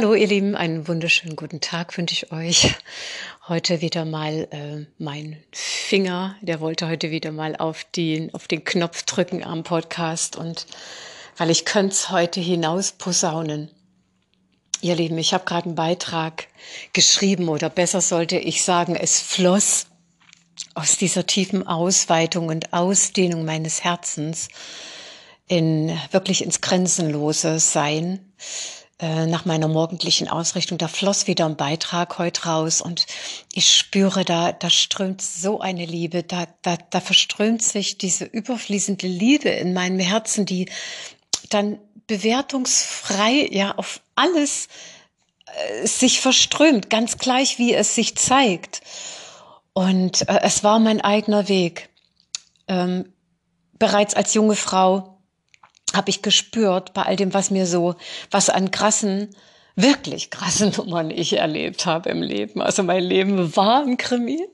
Hallo ihr Lieben, einen wunderschönen guten Tag wünsche ich euch. Heute wieder mal äh, mein Finger, der wollte heute wieder mal auf den, auf den Knopf drücken am Podcast und weil ich könnte es heute hinaus posaunen. Ihr Lieben, ich habe gerade einen Beitrag geschrieben oder besser sollte ich sagen, es floss aus dieser tiefen Ausweitung und Ausdehnung meines Herzens in wirklich ins grenzenlose Sein äh, nach meiner morgendlichen Ausrichtung, da floss wieder ein Beitrag heute raus und ich spüre, da, da strömt so eine Liebe, da, da, da verströmt sich diese überfließende Liebe in meinem Herzen, die dann bewertungsfrei ja auf alles äh, sich verströmt, ganz gleich wie es sich zeigt. Und äh, es war mein eigener Weg. Ähm, bereits als junge Frau habe ich gespürt bei all dem, was mir so, was an krassen, wirklich krassen Nummern ich erlebt habe im Leben. Also mein Leben war ein Krimi.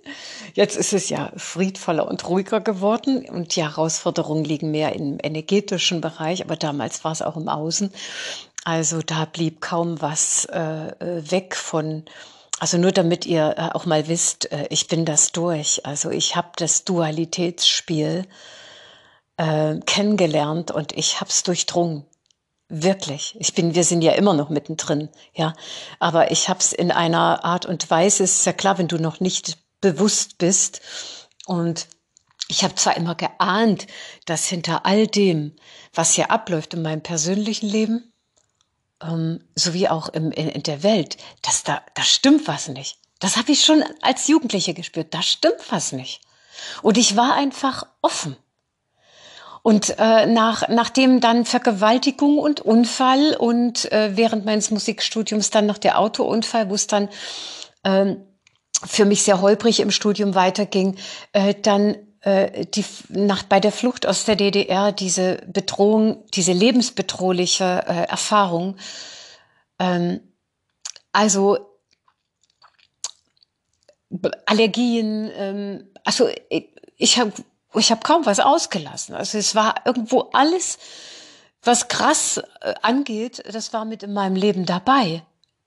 Jetzt ist es ja friedvoller und ruhiger geworden und die Herausforderungen liegen mehr im energetischen Bereich, aber damals war es auch im Außen. Also da blieb kaum was äh, äh weg von also nur damit ihr äh, auch mal wisst, äh, ich bin das durch. Also ich habe das Dualitätsspiel äh, kennengelernt und ich habe es durchdrungen. Wirklich. Ich bin, wir sind ja immer noch mittendrin, ja. Aber ich habe es in einer Art und Weise, es ist ja klar, wenn du noch nicht bewusst bist. Und ich habe zwar immer geahnt, dass hinter all dem, was hier abläuft in meinem persönlichen Leben, ähm, sowie auch im, in, in der Welt, dass da, da stimmt was nicht. Das habe ich schon als Jugendliche gespürt. Da stimmt was nicht. Und ich war einfach offen. Und äh, nach, nachdem dann Vergewaltigung und Unfall und äh, während meines Musikstudiums dann noch der Autounfall, wo es dann äh, für mich sehr holprig im Studium weiterging, äh, dann äh, die nach bei der Flucht aus der DDR diese Bedrohung, diese lebensbedrohliche äh, Erfahrung. Ähm, also Allergien, ähm, also ich, ich habe ich habe kaum was ausgelassen. Also es war irgendwo alles, was krass äh, angeht, das war mit in meinem Leben dabei.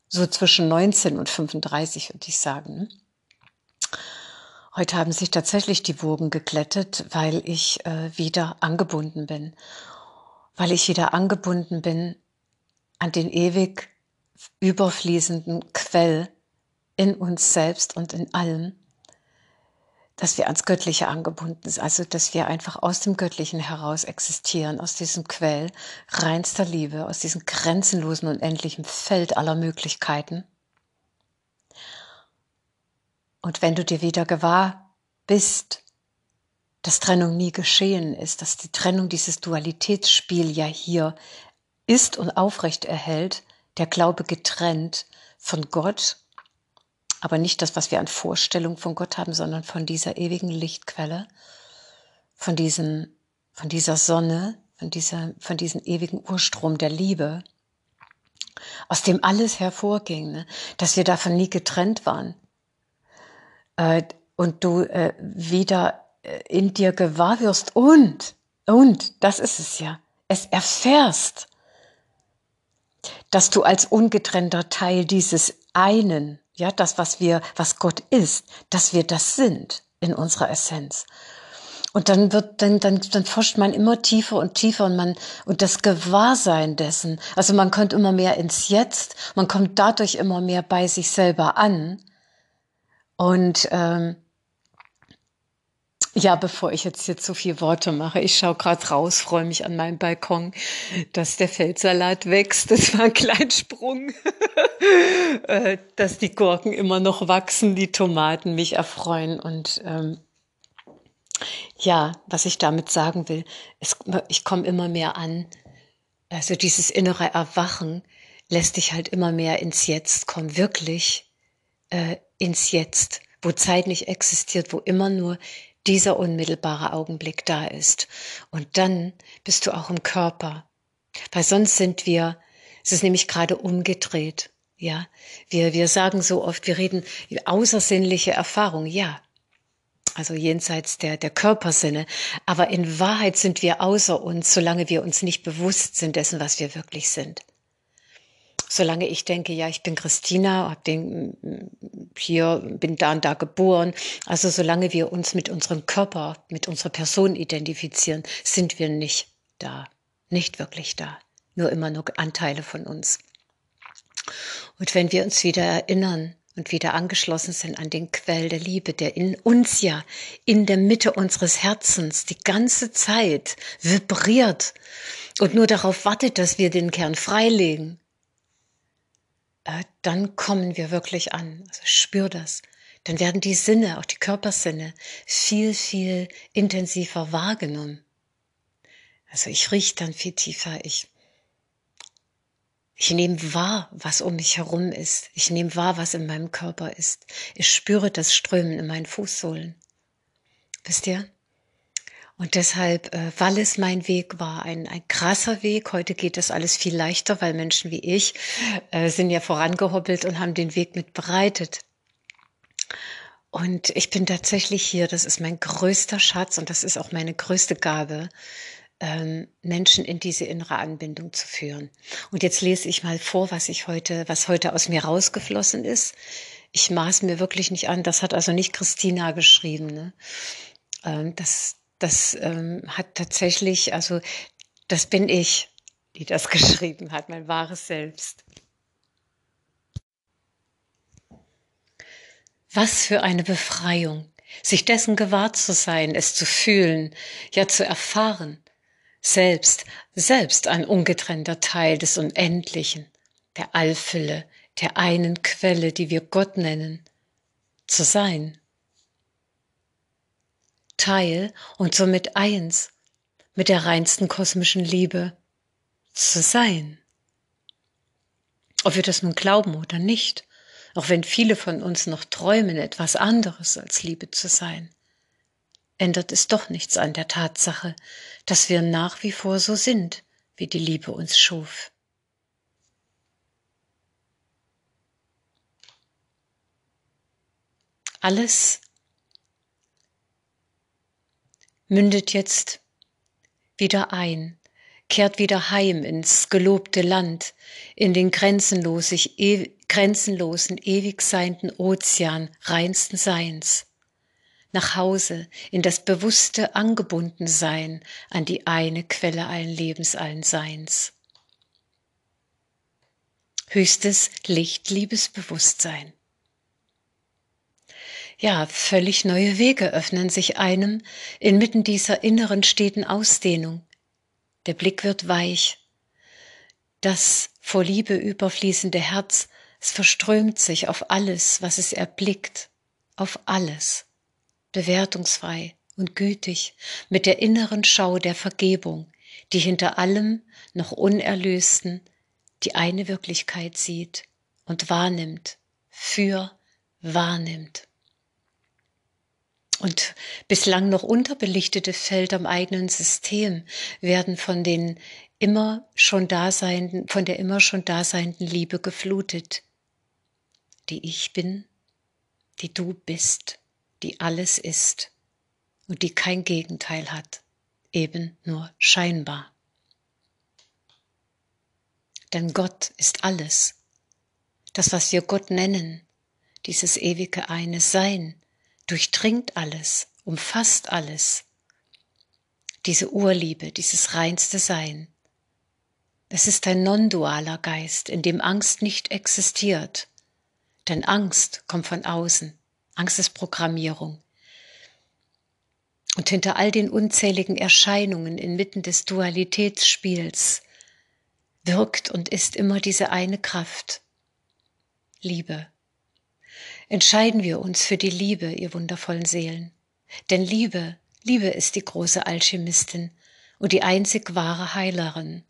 So zwischen 19 und 35, würde ich sagen. Heute haben sich tatsächlich die Wogen geglättet, weil ich äh, wieder angebunden bin. Weil ich wieder angebunden bin an den ewig überfließenden Quell in uns selbst und in allem dass wir ans Göttliche angebunden sind, also dass wir einfach aus dem Göttlichen heraus existieren, aus diesem Quell reinster Liebe, aus diesem grenzenlosen und endlichen Feld aller Möglichkeiten. Und wenn du dir wieder gewahr bist, dass Trennung nie geschehen ist, dass die Trennung dieses Dualitätsspiel ja hier ist und aufrecht erhält, der Glaube getrennt von Gott aber nicht das, was wir an Vorstellung von Gott haben, sondern von dieser ewigen Lichtquelle, von diesem, von dieser Sonne, von dieser, von diesem ewigen Urstrom der Liebe, aus dem alles hervorging, ne? dass wir davon nie getrennt waren. Äh, und du äh, wieder äh, in dir gewahr wirst und, und, das ist es ja, es erfährst, dass du als ungetrennter Teil dieses einen ja, das, was wir, was Gott ist, dass wir das sind in unserer Essenz. Und dann wird, dann, dann, dann forscht man immer tiefer und tiefer und man, und das Gewahrsein dessen, also man kommt immer mehr ins Jetzt, man kommt dadurch immer mehr bei sich selber an. Und ähm, ja, bevor ich jetzt hier zu viel Worte mache, ich schaue gerade raus, freue mich an meinem Balkon, dass der Feldsalat wächst. Das war ein Kleinsprung. Äh, dass die Gurken immer noch wachsen, die Tomaten mich erfreuen. Und ähm, ja, was ich damit sagen will, es, ich komme immer mehr an. Also dieses innere Erwachen lässt dich halt immer mehr ins Jetzt kommen, wirklich äh, ins Jetzt, wo Zeit nicht existiert, wo immer nur dieser unmittelbare Augenblick da ist. Und dann bist du auch im Körper. Weil sonst sind wir, es ist nämlich gerade umgedreht. Ja, wir, wir sagen so oft, wir reden außersinnliche Erfahrung. Ja, also jenseits der, der Körpersinne. Aber in Wahrheit sind wir außer uns, solange wir uns nicht bewusst sind dessen, was wir wirklich sind. Solange ich denke, ja, ich bin Christina, hab den hier bin da und da geboren, also solange wir uns mit unserem Körper, mit unserer Person identifizieren, sind wir nicht da, nicht wirklich da, nur immer nur Anteile von uns. Und wenn wir uns wieder erinnern und wieder angeschlossen sind an den Quell der Liebe, der in uns ja in der Mitte unseres Herzens die ganze Zeit vibriert und nur darauf wartet, dass wir den Kern freilegen, äh, dann kommen wir wirklich an. Also spür das. Dann werden die Sinne, auch die Körpersinne, viel, viel intensiver wahrgenommen. Also ich rieche dann viel tiefer. Ich, ich nehme wahr, was um mich herum ist. Ich nehme wahr, was in meinem Körper ist. Ich spüre das Strömen in meinen Fußsohlen. Wisst ihr? Und deshalb, äh, weil es mein Weg war, ein, ein krasser Weg. Heute geht das alles viel leichter, weil Menschen wie ich äh, sind ja vorangehoppelt und haben den Weg mit bereitet. Und ich bin tatsächlich hier, das ist mein größter Schatz und das ist auch meine größte Gabe, ähm, Menschen in diese innere Anbindung zu führen. Und jetzt lese ich mal vor, was ich heute, was heute aus mir rausgeflossen ist. Ich maß mir wirklich nicht an, das hat also nicht Christina geschrieben. Ne? Ähm, das, das ähm, hat tatsächlich, also das bin ich, die das geschrieben hat, mein wahres Selbst. Was für eine Befreiung, sich dessen gewahr zu sein, es zu fühlen, ja zu erfahren, selbst, selbst ein ungetrennter Teil des Unendlichen, der Allfülle, der einen Quelle, die wir Gott nennen, zu sein. Teil und somit eins mit der reinsten kosmischen Liebe zu sein. Ob wir das nun glauben oder nicht, auch wenn viele von uns noch träumen, etwas anderes als Liebe zu sein, ändert es doch nichts an der Tatsache, dass wir nach wie vor so sind, wie die Liebe uns schuf. Alles mündet jetzt wieder ein, kehrt wieder heim ins gelobte Land, in den grenzenlosen, ewig seienden Ozean reinsten Seins. Nach Hause, in das bewusste Angebundensein an die eine Quelle allen Lebens, allen Seins. Höchstes Licht, Liebesbewusstsein ja, völlig neue Wege öffnen sich einem inmitten dieser inneren steten Ausdehnung. Der Blick wird weich. Das vor Liebe überfließende Herz, es verströmt sich auf alles, was es erblickt, auf alles, bewertungsfrei und gütig, mit der inneren Schau der Vergebung, die hinter allem noch Unerlösten die eine Wirklichkeit sieht und wahrnimmt, für wahrnimmt und bislang noch unterbelichtete Felder im eigenen System werden von den immer schon daseinenden, von der immer schon daseinenden Liebe geflutet, die ich bin, die du bist, die alles ist und die kein Gegenteil hat, eben nur scheinbar. Denn Gott ist alles. Das, was wir Gott nennen, dieses ewige eine Sein, durchdringt alles, umfasst alles. Diese Urliebe, dieses reinste Sein. Es ist ein non-dualer Geist, in dem Angst nicht existiert. Denn Angst kommt von außen. Angst ist Programmierung. Und hinter all den unzähligen Erscheinungen inmitten des Dualitätsspiels wirkt und ist immer diese eine Kraft. Liebe entscheiden wir uns für die Liebe, ihr wundervollen Seelen. Denn Liebe, Liebe ist die große Alchemistin und die einzig wahre Heilerin.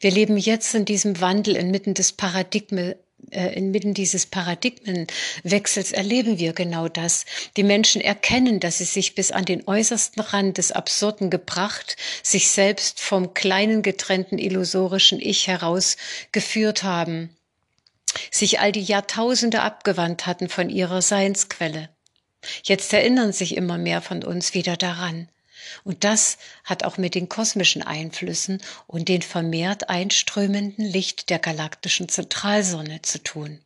Wir leben jetzt in diesem Wandel inmitten des Paradigme, äh, inmitten dieses Paradigmenwechsels erleben wir genau das. Die Menschen erkennen, dass sie sich bis an den äußersten Rand des Absurden gebracht, sich selbst vom kleinen getrennten illusorischen Ich herausgeführt haben sich all die Jahrtausende abgewandt hatten von ihrer Seinsquelle. Jetzt erinnern sich immer mehr von uns wieder daran. Und das hat auch mit den kosmischen Einflüssen und den vermehrt einströmenden Licht der galaktischen Zentralsonne zu tun.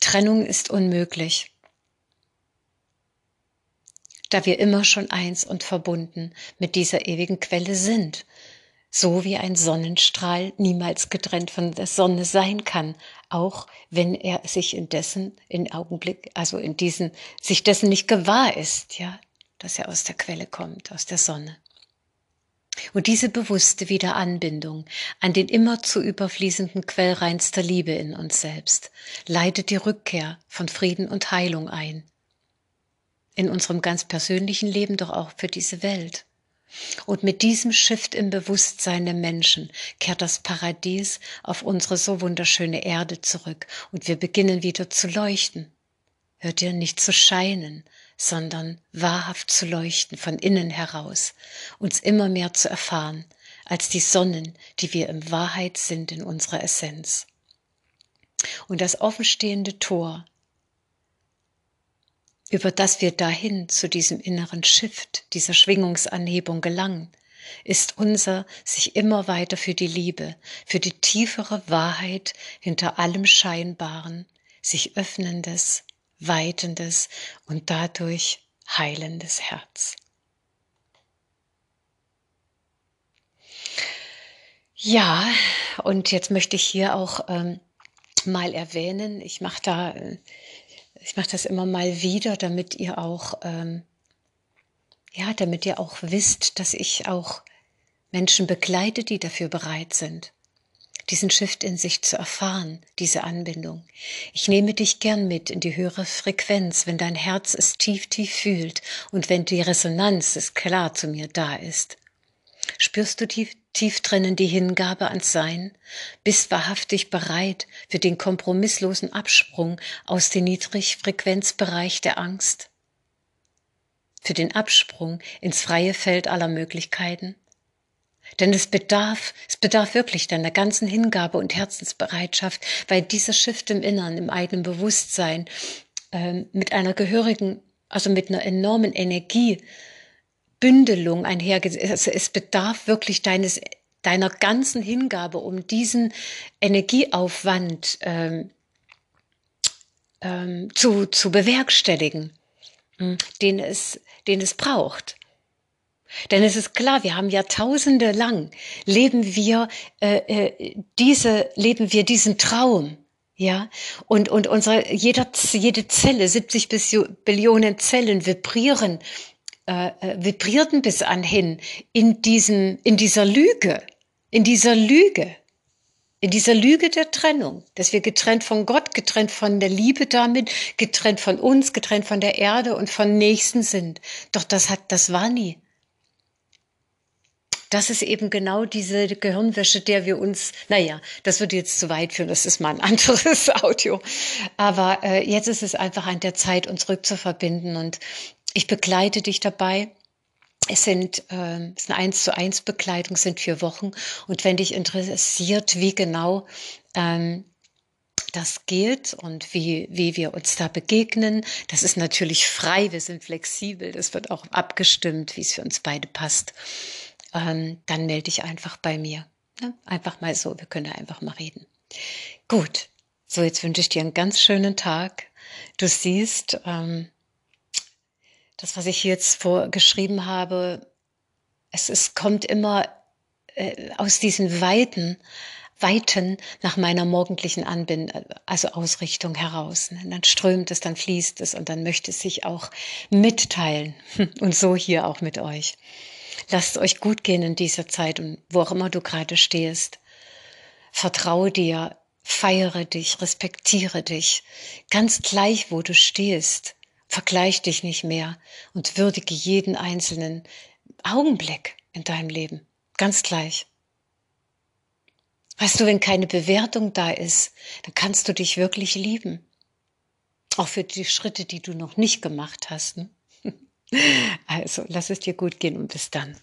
Trennung ist unmöglich, da wir immer schon eins und verbunden mit dieser ewigen Quelle sind, so wie ein Sonnenstrahl niemals getrennt von der Sonne sein kann, auch wenn er sich in dessen, in Augenblick, also in diesen, sich dessen nicht gewahr ist, ja, dass er aus der Quelle kommt, aus der Sonne. Und diese bewusste Wiederanbindung an den immer zu überfließenden Quell reinster Liebe in uns selbst leitet die Rückkehr von Frieden und Heilung ein. In unserem ganz persönlichen Leben, doch auch für diese Welt. Und mit diesem Shift im Bewusstsein der Menschen kehrt das Paradies auf unsere so wunderschöne Erde zurück und wir beginnen wieder zu leuchten. Hört ihr nicht zu scheinen, sondern wahrhaft zu leuchten von innen heraus, uns immer mehr zu erfahren als die Sonnen, die wir in Wahrheit sind in unserer Essenz. Und das offenstehende Tor über das wir dahin zu diesem inneren Shift, dieser Schwingungsanhebung gelangen, ist unser sich immer weiter für die Liebe, für die tiefere Wahrheit hinter allem Scheinbaren, sich öffnendes, weitendes und dadurch heilendes Herz. Ja, und jetzt möchte ich hier auch ähm, mal erwähnen, ich mache da äh, ich mache das immer mal wieder, damit ihr auch, ähm, ja, damit ihr auch wisst, dass ich auch Menschen begleite, die dafür bereit sind, diesen Shift in sich zu erfahren, diese Anbindung. Ich nehme dich gern mit in die höhere Frequenz, wenn dein Herz es tief, tief fühlt und wenn die Resonanz es klar zu mir da ist. Spürst du tief, tief drinnen die Hingabe ans Sein? Bist wahrhaftig bereit für den kompromisslosen Absprung aus dem Niedrigfrequenzbereich der Angst? Für den Absprung ins freie Feld aller Möglichkeiten? Denn es bedarf, es bedarf wirklich deiner ganzen Hingabe und Herzensbereitschaft, weil dieser Shift im Innern, im eigenen Bewusstsein, äh, mit einer gehörigen, also mit einer enormen Energie Bündelung einhergeht. Also es bedarf wirklich deines, deiner ganzen Hingabe, um diesen Energieaufwand ähm, ähm, zu, zu bewerkstelligen, hm, den es, den es braucht. Denn es ist klar, wir haben Jahrtausende lang leben wir äh, äh, diese leben wir diesen Traum, ja und und unsere jeder jede Zelle 70 Billionen Zellen vibrieren äh, äh, vibrierten bis anhin in diesem, in dieser Lüge, in dieser Lüge, in dieser Lüge der Trennung, dass wir getrennt von Gott, getrennt von der Liebe damit, getrennt von uns, getrennt von der Erde und von Nächsten sind. Doch das hat, das war nie. Das ist eben genau diese Gehirnwäsche, der wir uns, naja, das würde jetzt zu weit führen, das ist mal ein anderes Audio. Aber äh, jetzt ist es einfach an der Zeit, uns rückzuverbinden und ich begleite dich dabei. Es sind äh, es ist eine eins zu eins Begleitung, sind vier Wochen. Und wenn dich interessiert, wie genau ähm, das geht und wie, wie wir uns da begegnen. Das ist natürlich frei, wir sind flexibel, das wird auch abgestimmt, wie es für uns beide passt. Ähm, dann melde dich einfach bei mir. Ne? Einfach mal so, wir können einfach mal reden. Gut, so jetzt wünsche ich dir einen ganz schönen Tag. Du siehst, ähm, das, was ich jetzt vorgeschrieben habe, es, es kommt immer äh, aus diesen Weiten, Weiten nach meiner morgendlichen Anbind also Ausrichtung heraus. Und dann strömt es, dann fließt es und dann möchte es sich auch mitteilen. Und so hier auch mit euch. Lasst euch gut gehen in dieser Zeit und wo auch immer du gerade stehst. Vertraue dir, feiere dich, respektiere dich, ganz gleich, wo du stehst. Vergleich dich nicht mehr und würdige jeden einzelnen Augenblick in deinem Leben. Ganz gleich. Weißt du, wenn keine Bewertung da ist, dann kannst du dich wirklich lieben. Auch für die Schritte, die du noch nicht gemacht hast. Ne? Also lass es dir gut gehen und bis dann.